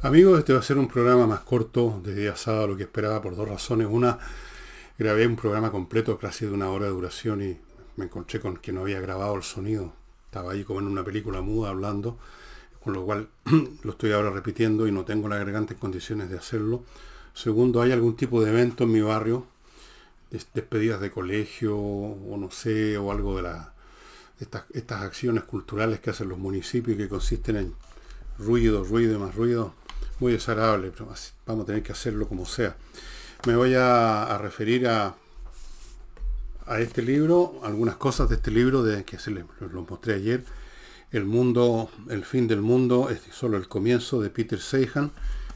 Amigos, este va a ser un programa más corto de día sábado, lo que esperaba por dos razones. Una, grabé un programa completo, casi de una hora de duración y me encontré con que no había grabado el sonido. Estaba ahí como en una película muda hablando, con lo cual lo estoy ahora repitiendo y no tengo las garganta condiciones de hacerlo. Segundo, hay algún tipo de evento en mi barrio, despedidas de colegio o no sé, o algo de la, estas, acciones culturales que hacen los municipios que consisten en ruido, ruido y más ruido muy desagradable, pero vamos a tener que hacerlo como sea. Me voy a, referir a, a este libro, algunas cosas de este libro de que se lo mostré ayer. El mundo, el fin del mundo es solo el comienzo de Peter Seihan,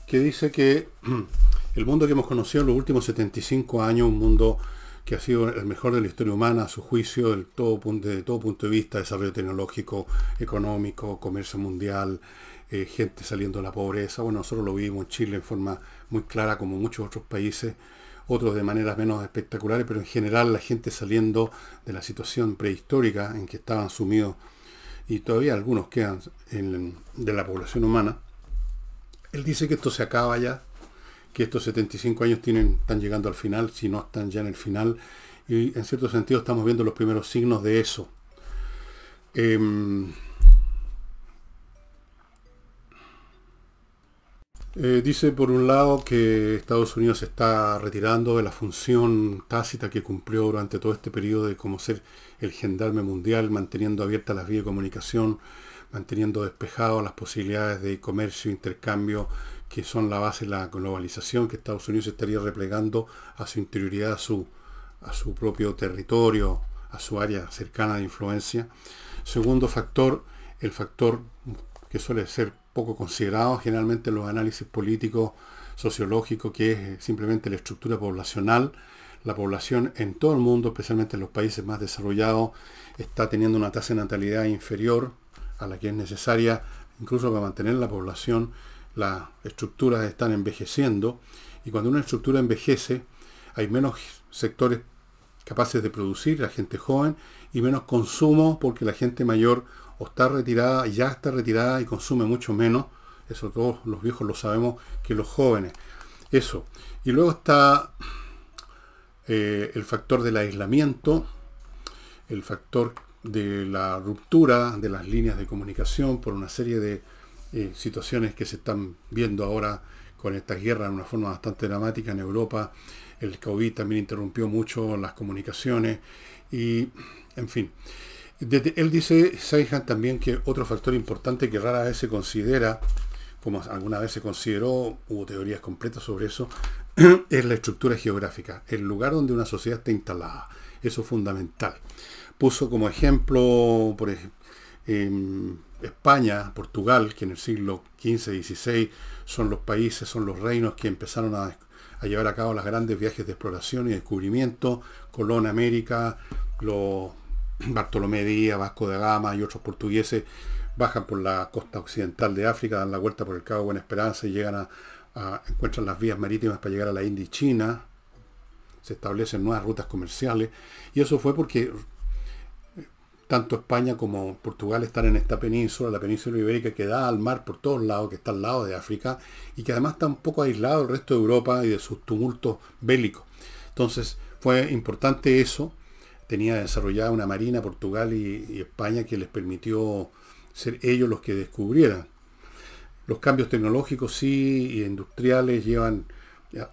que dice que el mundo que hemos conocido en los últimos 75 años, un mundo que ha sido el mejor de la historia humana, a su juicio, del todo, de todo punto de vista, desarrollo tecnológico, económico, comercio mundial, eh, gente saliendo de la pobreza. Bueno, nosotros lo vivimos en Chile en forma muy clara, como muchos otros países, otros de maneras menos espectaculares, pero en general la gente saliendo de la situación prehistórica en que estaban sumidos, y todavía algunos quedan de la población humana. Él dice que esto se acaba ya, que estos 75 años tienen, están llegando al final, si no están ya en el final, y en cierto sentido estamos viendo los primeros signos de eso. Em, Eh, dice por un lado que Estados Unidos se está retirando de la función tácita que cumplió durante todo este periodo de como ser el gendarme mundial, manteniendo abiertas las vías de comunicación, manteniendo despejadas las posibilidades de comercio intercambio que son la base de la globalización, que Estados Unidos estaría replegando a su interioridad, a su, a su propio territorio, a su área cercana de influencia. Segundo factor, el factor que suele ser poco considerado generalmente en los análisis políticos, sociológicos, que es simplemente la estructura poblacional. La población en todo el mundo, especialmente en los países más desarrollados, está teniendo una tasa de natalidad inferior a la que es necesaria, incluso para mantener la población. Las estructuras están envejeciendo y cuando una estructura envejece, hay menos sectores capaces de producir, la gente joven, y menos consumo porque la gente mayor o está retirada, ya está retirada y consume mucho menos, eso todos los viejos lo sabemos, que los jóvenes. Eso. Y luego está eh, el factor del aislamiento, el factor de la ruptura de las líneas de comunicación por una serie de eh, situaciones que se están viendo ahora con esta guerra de una forma bastante dramática en Europa. El COVID también interrumpió mucho las comunicaciones y, en fin él dice, Seihan, también que otro factor importante que rara vez se considera, como alguna vez se consideró, hubo teorías completas sobre eso, es la estructura geográfica, el lugar donde una sociedad está instalada. Eso es fundamental. Puso como ejemplo, por ejemplo, España, Portugal, que en el siglo XV XVI son los países, son los reinos que empezaron a, llevar a cabo los grandes viajes de exploración y descubrimiento, Colón, América, los Bartolomé Díaz, Vasco de Gama y otros portugueses bajan por la costa occidental de África, dan la vuelta por el Cabo Buena Esperanza y llegan a, encuentran las vías marítimas para llegar a la India y China. Se establecen nuevas rutas comerciales. Y eso fue porque tanto España como Portugal están en esta península, la península ibérica que da al mar por todos lados, que está al lado de África y que además está un poco aislado del resto de Europa y de sus tumultos bélicos. Entonces fue importante eso tenía desarrollada una marina Portugal y, España que les permitió ser ellos los que descubrieran. Los cambios tecnológicos sí y industriales llevan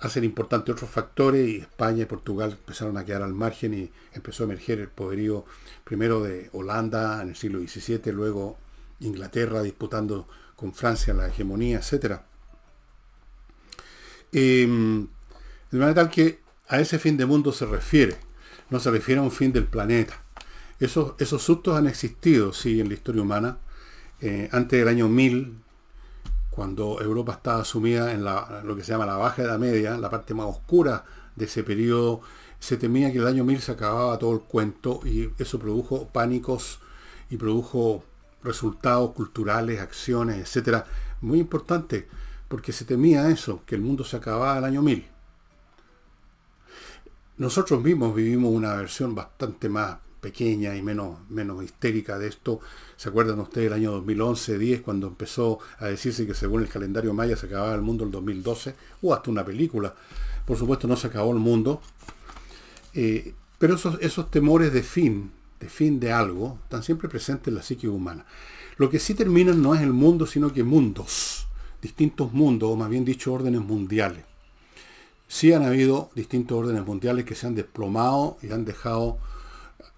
hacen importantes otros factores y España y Portugal empezaron a quedar al margen y empezó a emerger el poderío primero de Holanda en el siglo XVII, luego Inglaterra disputando con Francia la hegemonía, etc. Em, de manera tal que a ese fin de mundo se refiere no se refiere a un fin del planeta. Esos, esos sustos han existido, sí, en la historia humana. Eh, antes del año 1000, cuando Europa estaba sumida en lo que se llama la Baja Edad Media, la parte más oscura de ese periodo, se temía que el año 1000 se acababa todo el cuento y eso produjo pánicos y produjo resultados culturales, acciones, etcétera, muy importantes, porque se temía eso, que el mundo se acababa el año 1000. Nosotros mismos vivimos una versión bastante más pequeña y menos, menos histérica de esto. ¿Se acuerdan ustedes del año 2011-10 cuando empezó a decirse que según el calendario maya se acababa el mundo el 2012? Hubo hasta una película. Por supuesto no se acabó el mundo. Eh, pero esos, esos temores de fin, de fin de algo, están siempre presentes en la psique humana. Lo que sí terminan no es el mundo, sino que mundos, distintos mundos, o más bien dicho órdenes mundiales. Sí han habido distintos órdenes mundiales que se han desplomado y han dejado,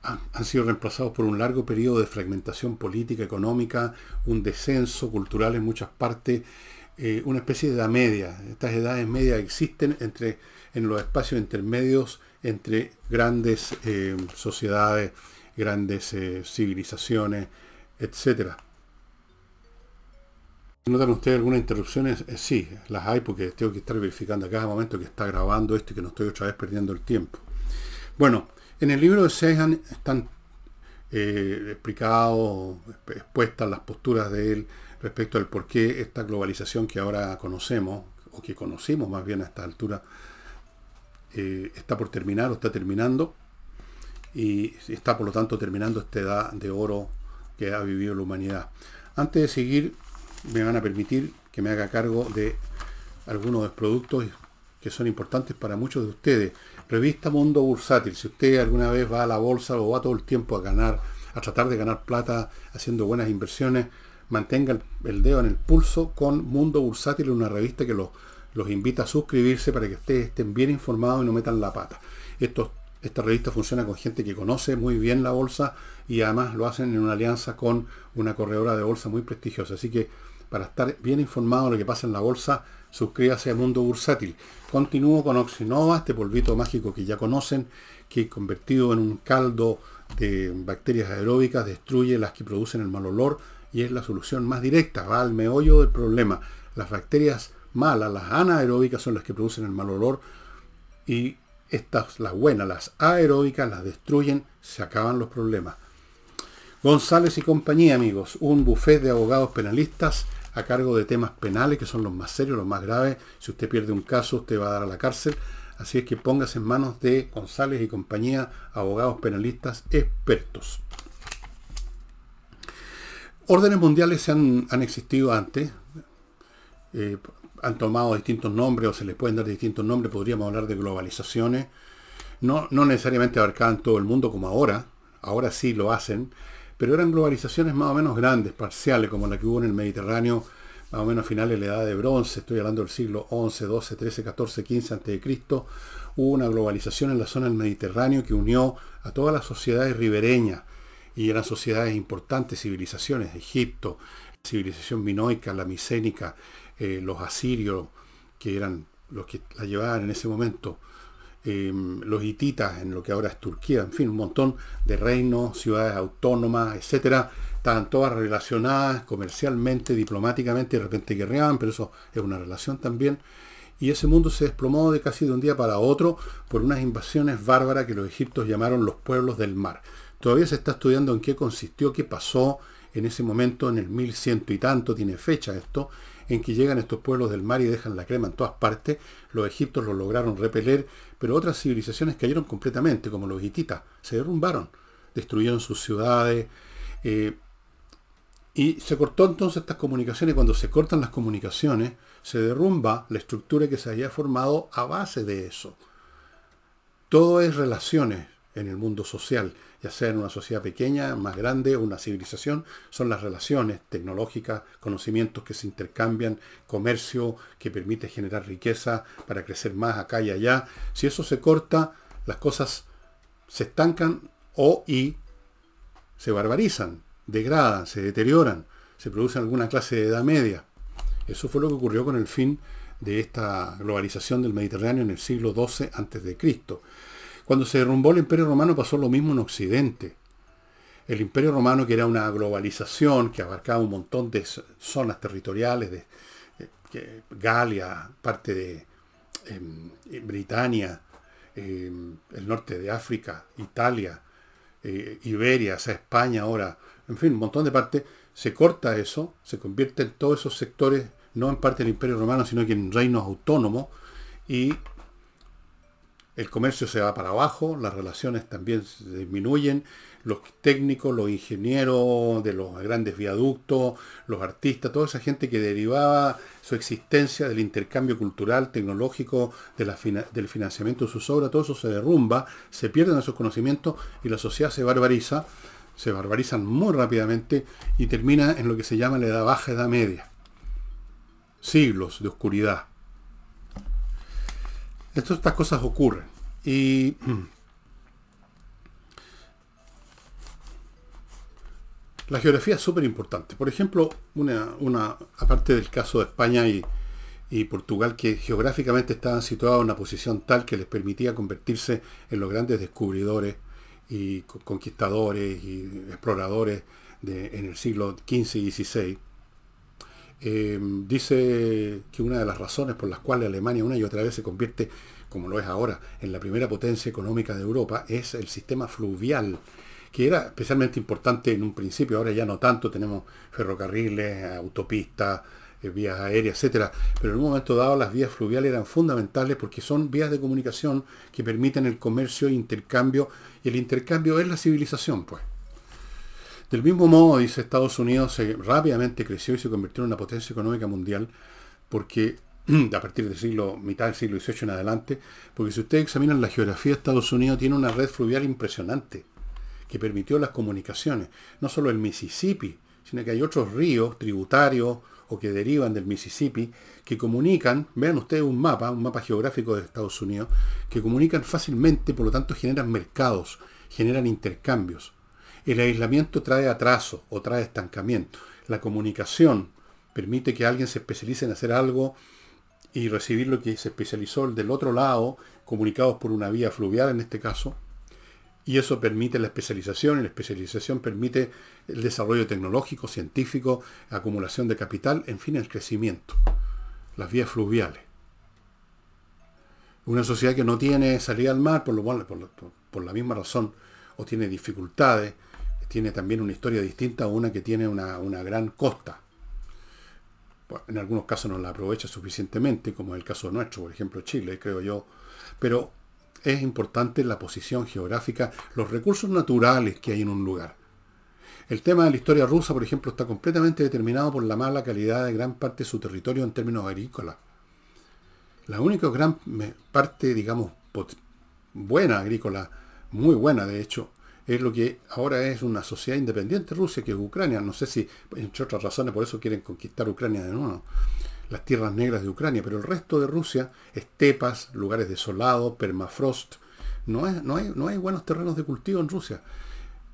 han, sido reemplazados por un largo periodo de fragmentación política, económica, un descenso cultural en muchas partes, eh, una especie de edad media. Estas edades medias existen entre, en los espacios intermedios entre grandes eh, sociedades, grandes eh, civilizaciones, etc. ¿Notan ustedes algunas interrupciones? Eh, sí, las hay porque tengo que estar verificando a cada momento que está grabando esto y que no estoy otra vez perdiendo el tiempo. Bueno, en el libro de Sejan están eh, explicados, expuestas las posturas de él respecto al por qué esta globalización que ahora conocemos, o que conocimos más bien a esta altura, eh, está por terminar o está terminando, y está por lo tanto terminando esta edad de oro que ha vivido la humanidad. Antes de seguir, me van a permitir que me haga cargo de algunos de los productos que son importantes para muchos de ustedes. Revista Mundo Bursátil. Si usted alguna vez va a la bolsa o va todo el tiempo a ganar, a tratar de ganar plata haciendo buenas inversiones, mantenga el, dedo en el pulso con Mundo Bursátil, una revista que los, invita a suscribirse para que ustedes estén bien informados y no metan la pata. esta revista funciona con gente que conoce muy bien la bolsa y además lo hacen en una alianza con una corredora de bolsa muy prestigiosa. Así que para estar bien informado de lo que pasa en la bolsa, suscríbase a Mundo Bursátil. Continúo con Oxinova, este polvito mágico que ya conocen, que convertido en un caldo de bacterias aeróbicas destruye las que producen el mal olor y es la solución más directa, va al meollo del problema. Las bacterias malas, las anaeróbicas son las que producen el mal olor y estas, las buenas, las aeróbicas, las destruyen, se acaban los problemas. González y compañía, amigos, un buffet de abogados penalistas a cargo de temas penales, que son los más serios, los más graves. Si usted pierde un caso, usted va a dar a la cárcel. Así es que póngase en manos de González y compañía, abogados penalistas expertos. Órdenes mundiales se han, existido antes, eh, han tomado distintos nombres o se les pueden dar distintos nombres, podríamos hablar de globalizaciones, no, no necesariamente abarcaban todo el mundo como ahora, ahora sí lo hacen, pero eran globalizaciones más o menos grandes, parciales, como la que hubo en el Mediterráneo, más o menos a finales de la Edad de Bronce, estoy hablando del siglo XI, XII, XIII, XIV, XV a.C., hubo una globalización en la zona del Mediterráneo que unió a todas las sociedades ribereñas, y eran sociedades importantes, civilizaciones, Egipto, civilización minoica, la micénica, eh, los asirios, que eran los que la llevaban en ese momento, Em, los hititas en lo que ahora es Turquía, en fin, un montón de reinos, ciudades autónomas, etcétera, estaban todas relacionadas comercialmente, diplomáticamente, de repente guerreaban, pero eso es una relación también. Y ese mundo se desplomó de casi de un día para otro por unas invasiones bárbaras que los egiptos llamaron los pueblos del mar. Todavía se está estudiando en qué consistió, qué pasó en ese momento, en el 1100 y tanto, tiene fecha esto, en que llegan estos pueblos del mar y dejan la crema en todas partes. Los egiptos lo lograron repeler, pero otras civilizaciones cayeron completamente, como los hititas, se derrumbaron, destruyeron sus ciudades. Eh, y se cortó entonces estas comunicaciones. Cuando se cortan las comunicaciones, se derrumba la estructura que se había formado a base de eso. Todo es relaciones en el mundo social ya sea en una sociedad pequeña, más grande, una civilización, son las relaciones tecnológicas, conocimientos que se intercambian, comercio que permite generar riqueza para crecer más acá y allá. Si eso se corta, las cosas se estancan o y se barbarizan, degradan, se deterioran, se produce alguna clase de edad media. Eso fue lo que ocurrió con el fin de esta globalización del Mediterráneo en el siglo XII a.C. Cuando se derrumbó el Imperio Romano pasó lo mismo en Occidente. El Imperio Romano, que era una globalización que abarcaba un montón de zonas territoriales, de, Galia, parte de em, Britania, em, el norte de África, Italia, eh, Iberia, sea, España ahora, en fin, un montón de partes, se corta eso, se convierte en todos esos sectores, no en parte del Imperio Romano, sino que en reinos autónomos, y el comercio se va para abajo, las relaciones también se disminuyen, los técnicos, los ingenieros de los grandes viaductos, los artistas, toda esa gente que derivaba su existencia del intercambio cultural, tecnológico, del financiamiento de sus obras, todo eso se derrumba, se pierden esos conocimientos y la sociedad se barbariza, se barbarizan muy rápidamente y termina en lo que se llama la edad baja, edad media. Siglos de oscuridad. Estas cosas ocurren. Y La geografía es súper importante. Por ejemplo, una, aparte del caso de España y, Portugal, que geográficamente estaban situados en una posición tal que les permitía convertirse en los grandes descubridores y conquistadores y exploradores en el siglo XV y XVI. Em, dice que una de las razones por las cuales Alemania una y otra vez se convierte, como lo es ahora, en la primera potencia económica de Europa es el sistema fluvial que era especialmente importante en un principio, ahora ya no tanto, tenemos ferrocarriles, autopistas, eh, vías aéreas, etcétera, pero en un momento dado las vías fluviales eran fundamentales porque son vías de comunicación que permiten el comercio e intercambio, y el intercambio es la civilización, pues. Del mismo modo, dice Estados Unidos, se rápidamente creció y se convirtió en una potencia económica mundial, porque a partir del siglo, mitad del siglo XVIII en adelante, porque si ustedes examinan la geografía, Estados Unidos tiene una red fluvial impresionante que permitió las comunicaciones. No solo el Mississippi, sino que hay otros ríos tributarios o que derivan del Mississippi que comunican, vean ustedes un mapa, un mapa geográfico de Estados Unidos, que comunican fácilmente, por lo tanto generan mercados, generan intercambios. El aislamiento trae atraso o trae estancamiento. La comunicación permite que alguien se especialice en hacer algo y recibir lo que se especializó del otro lado, comunicados por una vía fluvial en este caso, y eso permite la especialización, y la especialización permite el desarrollo tecnológico, científico, acumulación de capital, en fin, el crecimiento. Las vías fluviales. Una sociedad que no tiene salida al mar, por, lo, por, por la misma razón, o tiene dificultades, tiene también una historia distinta a una que tiene una, una gran costa. en algunos casos no la aprovecha suficientemente, como es el caso nuestro, por ejemplo Chile, creo yo. Pero es importante la posición geográfica, los recursos naturales que hay en un lugar. El tema de la historia rusa, por ejemplo, está completamente determinado por la mala calidad de gran parte de su territorio en términos agrícolas. La única gran parte, digamos, buena agrícola, muy buena de hecho, es lo que ahora es una sociedad independiente Rusia, que es Ucrania. No sé si, entre otras razones, por eso quieren conquistar Ucrania de nuevo las tierras negras de Ucrania, pero el resto de Rusia, estepas, lugares desolados, permafrost, no, no, hay, no hay buenos terrenos de cultivo en Rusia.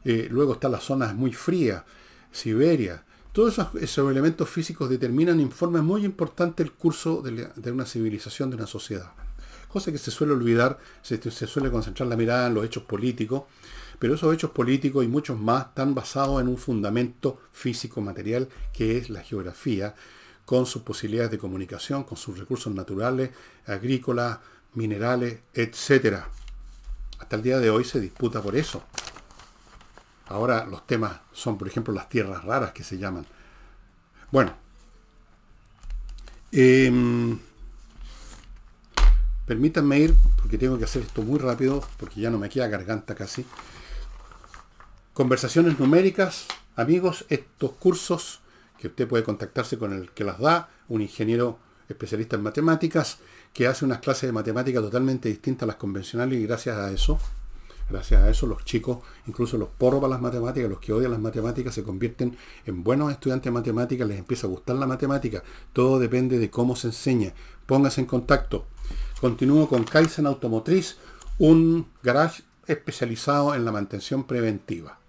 Eh, luego están las zonas muy frías, Siberia. Todos esos, elementos físicos determinan en forma muy importante el curso de, una civilización, de una sociedad. Cosa que se suele olvidar, se, suele concentrar la mirada en los hechos políticos, pero esos hechos políticos y muchos más están basados en un fundamento físico material que es la geografía, con sus posibilidades de comunicación, con sus recursos naturales, agrícolas, minerales, etc. Hasta el día de hoy se disputa por eso. Ahora los temas son, por ejemplo, las tierras raras que se llaman. Bueno, em, permítanme ir, porque tengo que hacer esto muy rápido, porque ya no me queda garganta casi. Conversaciones numéricas, amigos, estos cursos que usted puede contactarse con el que las da, un ingeniero especialista en matemáticas, que hace unas clases de matemáticas totalmente distintas a las convencionales y gracias a eso, gracias a eso los chicos, incluso los porros para las matemáticas, los que odian las matemáticas, se convierten en buenos estudiantes de matemáticas, les empieza a gustar la matemática, todo depende de cómo se enseña. Póngase en contacto. Continúo con Kaizen Automotriz, un garage especializado en la mantención preventiva.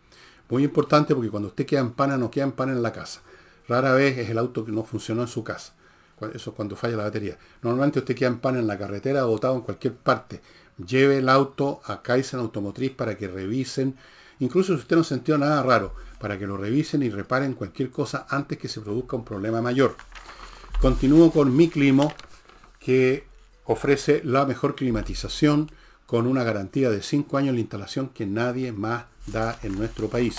Muy importante porque cuando usted queda en pana, no queda en pana en la casa. Rara vez es el auto que no funcionó en su casa. Eso es cuando falla la batería. Normalmente usted queda en pan en la carretera botado en cualquier parte. Lleve el auto a Kaizen Automotriz para que revisen. Incluso si usted no sintió nada raro, para que lo revisen y reparen cualquier cosa antes que se produzca un problema mayor. Continúo con mi climo, que ofrece la mejor climatización con una garantía de 5 años de instalación que nadie más da en nuestro país.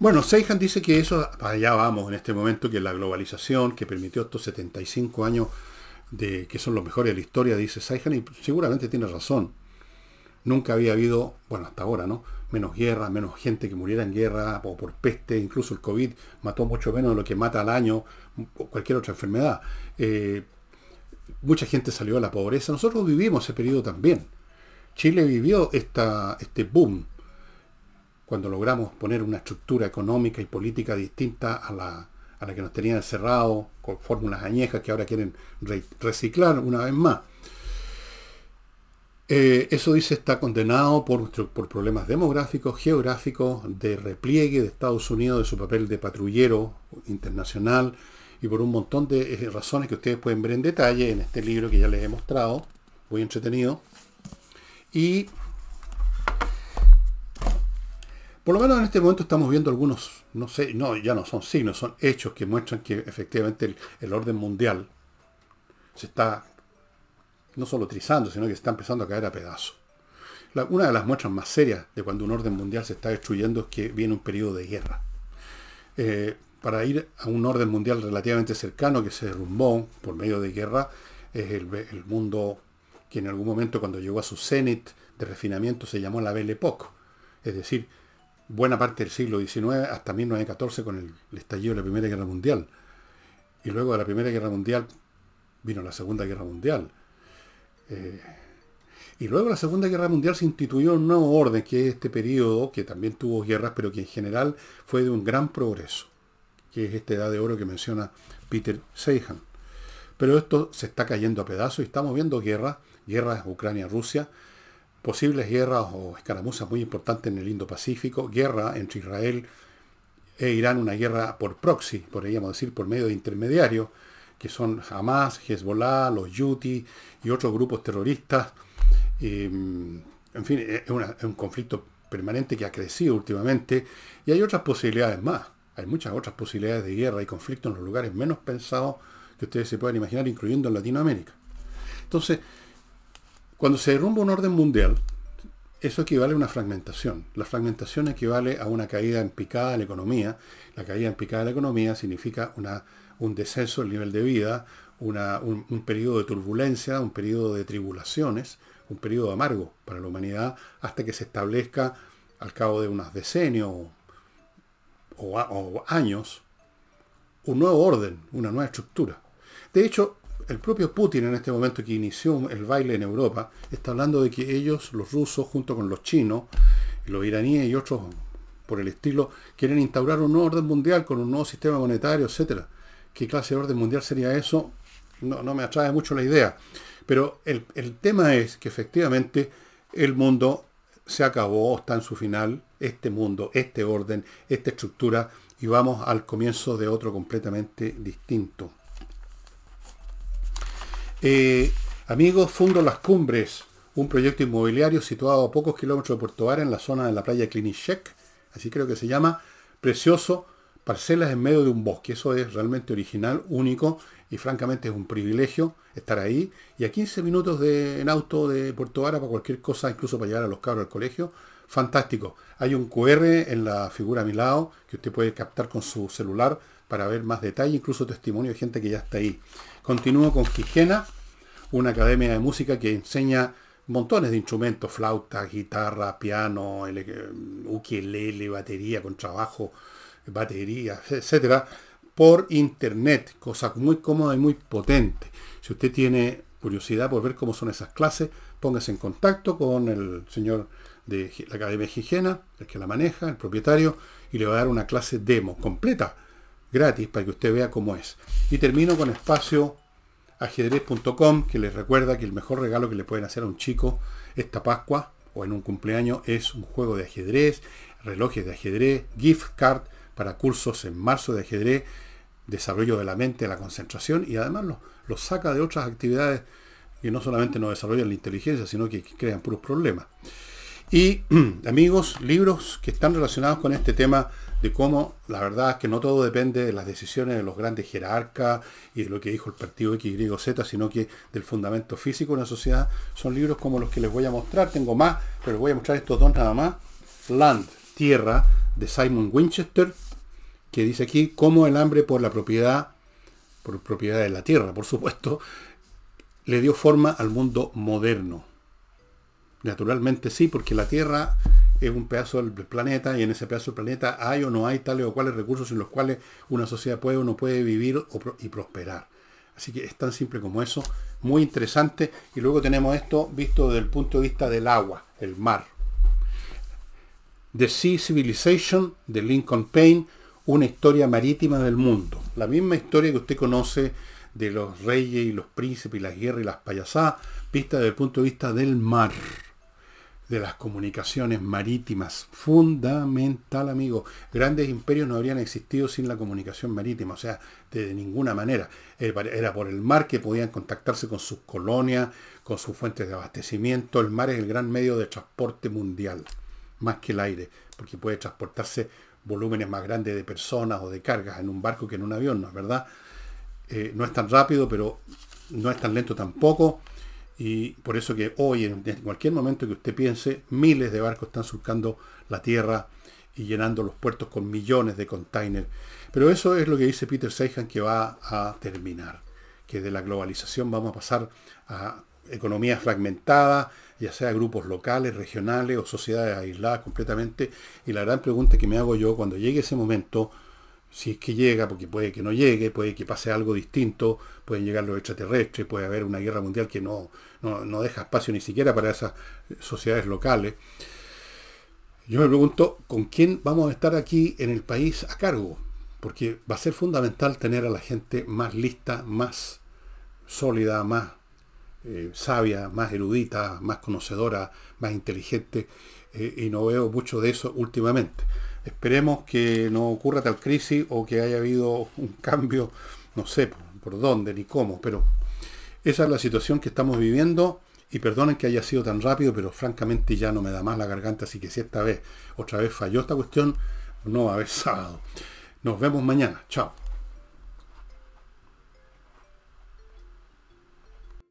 Bueno, Seihan dice que eso, allá vamos en este momento, que la globalización que permitió estos 75 años de que son los mejores de la historia, dice Saihan, y seguramente tiene razón. Nunca había habido, bueno, hasta ahora, ¿no? Menos guerra, menos gente que muriera en guerra o por peste, incluso el COVID mató mucho menos de lo que mata al año o cualquier otra enfermedad. Eh, mucha gente salió a la pobreza. Nosotros vivimos ese periodo también. Chile vivió esta, este boom cuando logramos poner una estructura económica y política distinta a la, a la que nos tenían encerrados con fórmulas añejas que ahora quieren reciclar una vez más. Eh, eso dice está condenado por, por problemas demográficos, geográficos, de repliegue de Estados Unidos de su papel de patrullero internacional y por un montón de eh, razones que ustedes pueden ver en detalle en este libro que ya les he mostrado, muy entretenido. Y por lo menos en este momento estamos viendo algunos, no sé, no, ya no son signos, son hechos que muestran que efectivamente el orden mundial se está no solo trizando, sino que está empezando a caer a pedazos. una de las muestras más serias de cuando un orden mundial se está destruyendo es que viene un periodo de guerra. Eh, para ir a un orden mundial relativamente cercano que se derrumbó por medio de guerra, es el, mundo que en algún momento cuando llegó a su cenit de refinamiento se llamó la Belle Époque. Es decir, buena parte del siglo XIX hasta 1914 con el, el estallido de la Primera Guerra Mundial. Y luego de la Primera Guerra Mundial vino la Segunda Guerra Mundial eh, y luego la Segunda Guerra Mundial se instituyó un nuevo orden, que es este periodo, que también tuvo guerras, pero que en general fue de un gran progreso, que es esta edad de oro que menciona Peter Seihan. Pero esto se está cayendo a pedazos y estamos viendo guerras, guerras Ucrania-Rusia, posibles guerras o escaramuzas muy importantes en el Indo-Pacífico, guerra entre Israel e Irán, una guerra por proxy, podríamos decir, por medio de intermediarios, que son Hamas, Hezbollah, los Yuti y otros grupos terroristas. en fin, es, un conflicto permanente que ha crecido últimamente y hay otras posibilidades más. Hay muchas otras posibilidades de guerra y conflicto en los lugares menos pensados que ustedes se puedan imaginar, incluyendo en Latinoamérica. Entonces, cuando se derrumba un orden mundial, eso equivale a una fragmentación. La fragmentación equivale a una caída en picada de la economía. La caída en picada de la economía significa una un descenso del nivel de vida, un, periodo de turbulencia, un periodo de tribulaciones, un periodo amargo para la humanidad, hasta que se establezca al cabo de unos decenios o, años un nuevo orden, una nueva estructura. De hecho, el propio Putin en este momento que inició el baile en Europa, está hablando de que ellos, los rusos, junto con los chinos, los iraníes y otros por el estilo, quieren instaurar un nuevo orden mundial con un nuevo sistema monetario, etcétera qué clase de orden mundial sería eso, no, me atrae mucho la idea. Pero el, tema es que efectivamente el mundo se acabó, está en su final, este mundo, este orden, esta estructura, y vamos al comienzo de otro completamente distinto. Eh, amigos, Fundo Las Cumbres, un proyecto inmobiliario situado a pocos kilómetros de Puerto Vara, en la zona de la playa Klinichek, así creo que se llama, precioso, parcelas en medio de un bosque. Eso es realmente original, único y francamente es un privilegio estar ahí. Y a 15 minutos de, en auto de Puerto Vara para cualquier cosa, incluso para llegar a los cabros al colegio, fantástico. Hay un QR en la figura a mi lado que usted puede captar con su celular para ver más detalle, incluso testimonio de gente que ya está ahí. Continúo con Quijena, una academia de música que enseña montones de instrumentos, flauta, guitarra, piano, ukelele, batería, con trabajo baterías, etcétera, por internet, cosa muy cómoda y muy potente. Si usted tiene curiosidad por ver cómo son esas clases, póngase en contacto con el señor de la Academia de el que la maneja, el propietario, y le va a dar una clase demo completa, gratis, para que usted vea cómo es. Y termino con espacio ajedrez.com, que les recuerda que el mejor regalo que le pueden hacer a un chico esta Pascua o en un cumpleaños es un juego de ajedrez, relojes de ajedrez, gift card para cursos en marzo de ajedrez, desarrollo de la mente, la concentración y además los saca de otras actividades que no solamente no desarrollan la inteligencia, sino que crean puros problemas. Y amigos, libros que están relacionados con este tema de cómo la verdad es que no todo depende de las decisiones de los grandes jerarcas y de lo que dijo el partido X, Y, Z, sino que del fundamento físico de una sociedad, son libros como los que les voy a mostrar. Tengo más, pero les voy a mostrar estos dos nada más. Land, Tierra, de Simon Winchester, que dice aquí cómo el hambre por la propiedad, por propiedad de la tierra, por supuesto, le dio forma al mundo moderno. Naturalmente sí, porque la Tierra es un pedazo del planeta y en ese pedazo del planeta hay o no hay tales o cuales recursos en los cuales una sociedad puede o no puede vivir y prosperar. Así que es tan simple como eso, muy interesante. Y luego tenemos esto visto desde el punto de vista del agua, el mar. The Sea Civilization de Lincoln Payne, una historia marítima del mundo. La misma historia que usted conoce de los reyes y los príncipes y las guerras y las payasadas, vista desde el punto de vista del mar de las comunicaciones marítimas. Fundamental, amigo. Grandes imperios no habrían existido sin la comunicación marítima, o sea, de ninguna manera. Era por el mar que podían contactarse con sus colonias, con sus fuentes de abastecimiento. El mar es el gran medio de transporte mundial, más que el aire, porque puede transportarse volúmenes más grandes de personas o de cargas en un barco que en un avión, ¿no es verdad? Eh, no es tan rápido, pero no es tan lento tampoco y por eso que hoy, en cualquier momento que usted piense, miles de barcos están surcando la tierra y llenando los puertos con millones de containers. Pero eso es lo que dice Peter Seihan que va a terminar. Que de la globalización vamos a pasar a economías fragmentadas, ya sea grupos locales, regionales o sociedades aisladas completamente. Y la gran pregunta que me hago yo cuando llegue ese momento, si es que llega, porque puede que no llegue, puede que pase algo distinto, pueden llegar los extraterrestres, puede haber una guerra mundial que no, no, deja espacio ni siquiera para esas sociedades locales. Yo me pregunto, ¿con quién vamos a estar aquí en el país a cargo? Porque va a ser fundamental tener a la gente más lista, más sólida, más eh, sabia, más erudita, más conocedora, más inteligente, eh, y no veo mucho de eso últimamente. Esperemos que no ocurra tal crisis o que haya habido un cambio, no sé por, dónde ni cómo, pero esa es la situación que estamos viviendo y perdonen que haya sido tan rápido, pero francamente ya no me da más la garganta, así que si esta vez otra vez falló esta cuestión, no va a haber sábado. Nos vemos mañana. Chao.